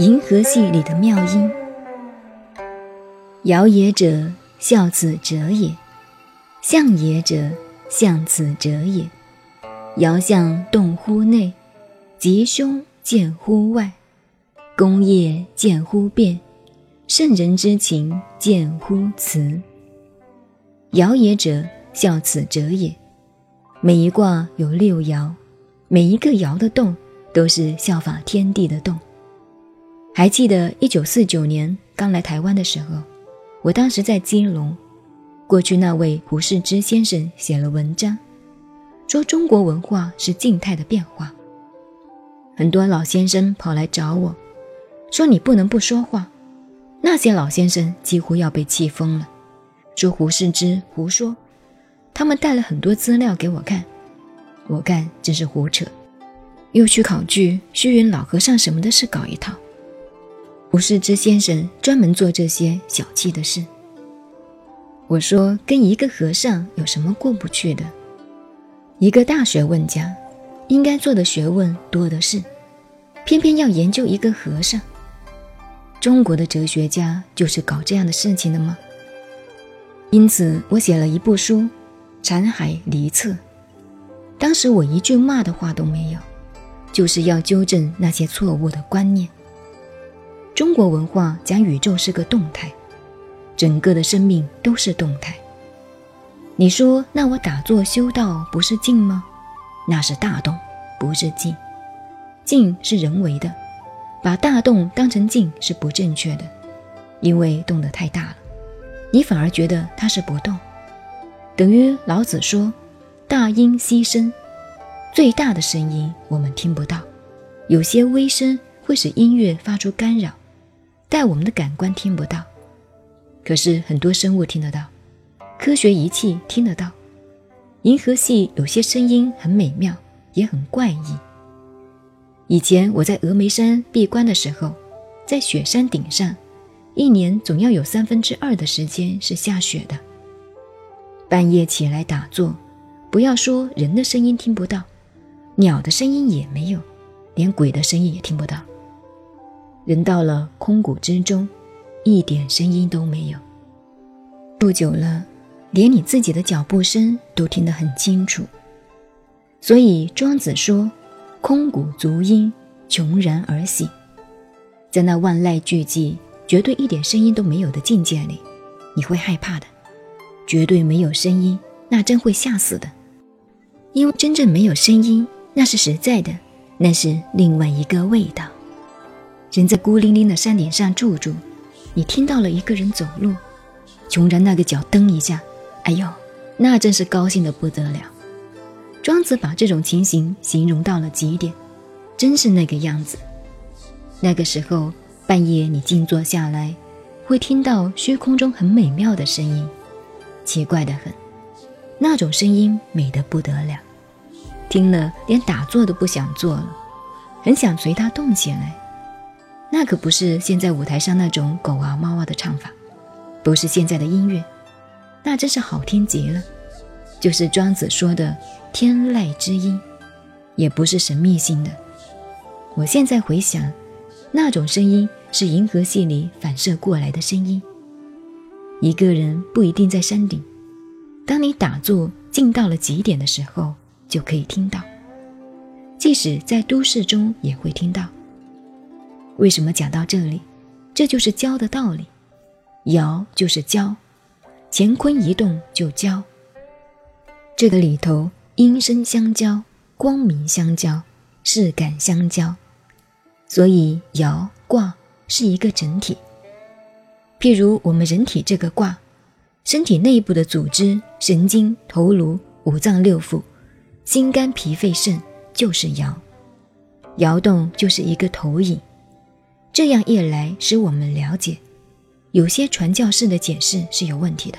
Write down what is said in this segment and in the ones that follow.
银河系里的妙音。遥也者，孝子者也；象也者，象子者也。遥象动乎内，吉凶见乎外，功业见乎变，圣人之情见乎辞。爻也者，孝子者也。每一卦有六爻，每一个爻的动都是效法天地的动。还记得一九四九年刚来台湾的时候，我当时在金龙，过去那位胡适之先生写了文章，说中国文化是静态的变化。很多老先生跑来找我，说你不能不说话。那些老先生几乎要被气疯了，说胡适之胡说。他们带了很多资料给我看，我看真是胡扯，又去考据虚云老和尚什么的事搞一套。胡适之先生专门做这些小气的事。我说跟一个和尚有什么过不去的？一个大学问家，应该做的学问多的是，偏偏要研究一个和尚。中国的哲学家就是搞这样的事情的吗？因此，我写了一部书《禅海离册》。当时我一句骂的话都没有，就是要纠正那些错误的观念。中国文化讲宇宙是个动态，整个的生命都是动态。你说那我打坐修道不是静吗？那是大动，不是静。静是人为的，把大动当成静是不正确的，因为动得太大了，你反而觉得它是不动。等于老子说：“大音希声”，最大的声音我们听不到，有些微声会使音乐发出干扰。但我们的感官听不到，可是很多生物听得到，科学仪器听得到。银河系有些声音很美妙，也很怪异。以前我在峨眉山闭关的时候，在雪山顶上，一年总要有三分之二的时间是下雪的。半夜起来打坐，不要说人的声音听不到，鸟的声音也没有，连鬼的声音也听不到。人到了空谷之中，一点声音都没有。住久了，连你自己的脚步声都听得很清楚。所以庄子说：“空谷足音，穷然而喜。”在那万籁俱寂、绝对一点声音都没有的境界里，你会害怕的。绝对没有声音，那真会吓死的。因为真正没有声音，那是实在的，那是另外一个味道。人在孤零零的山顶上住住，你听到了一个人走路，穷人那个脚蹬一下，哎呦，那真是高兴的不得了。庄子把这种情形形容到了极点，真是那个样子。那个时候半夜你静坐下来，会听到虚空中很美妙的声音，奇怪的很，那种声音美得不得了，听了连打坐都不想做了，很想随它动起来。那可不是现在舞台上那种狗啊猫啊的唱法，不是现在的音乐，那真是好听极了，就是庄子说的天籁之音，也不是神秘性的。我现在回想，那种声音是银河系里反射过来的声音。一个人不一定在山顶，当你打坐静到了极点的时候，就可以听到，即使在都市中也会听到。为什么讲到这里？这就是交的道理。爻就是交，乾坤一动就交。这个里头音声相交，光明相交，事感相交，所以爻卦是一个整体。譬如我们人体这个卦，身体内部的组织、神经、头颅、五脏六腑、心肝脾肺肾就是爻，爻动就是一个投影。这样一来，使我们了解，有些传教士的解释是有问题的。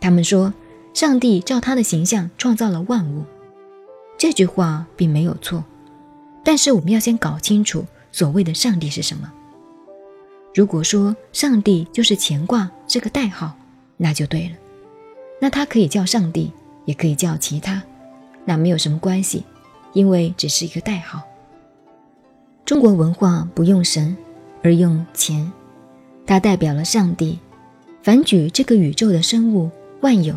他们说，上帝照他的形象创造了万物，这句话并没有错。但是我们要先搞清楚所谓的上帝是什么。如果说上帝就是乾卦这个代号，那就对了。那他可以叫上帝，也可以叫其他，那没有什么关系，因为只是一个代号。中国文化不用神，而用钱，它代表了上帝。凡举这个宇宙的生物万有，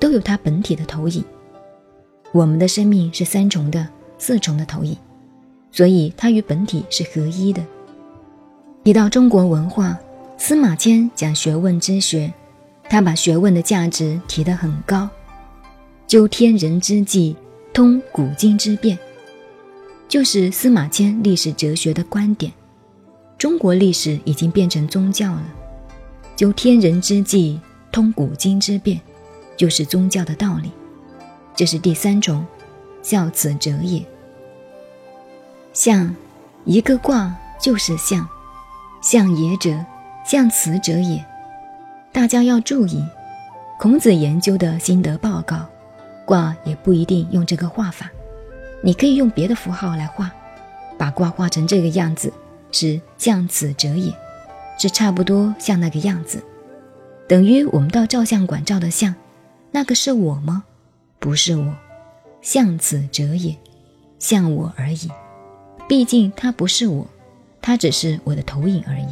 都有它本体的投影。我们的生命是三重的、四重的投影，所以它与本体是合一的。提到中国文化，司马迁讲学问之学，他把学问的价值提得很高，究天人之际，通古今之变，就是司马迁历史哲学的观点。中国历史已经变成宗教了。究天人之际，通古今之变，就是宗教的道理。这是第三种，孝子者也。象，一个卦就是象。象也者，象辞者也。大家要注意，孔子研究的心得报告，卦也不一定用这个画法，你可以用别的符号来画，把卦画成这个样子，是象此者也。是差不多像那个样子，等于我们到照相馆照的相，那个是我吗？不是我，像此者也，像我而已。毕竟他不是我，他只是我的投影而已。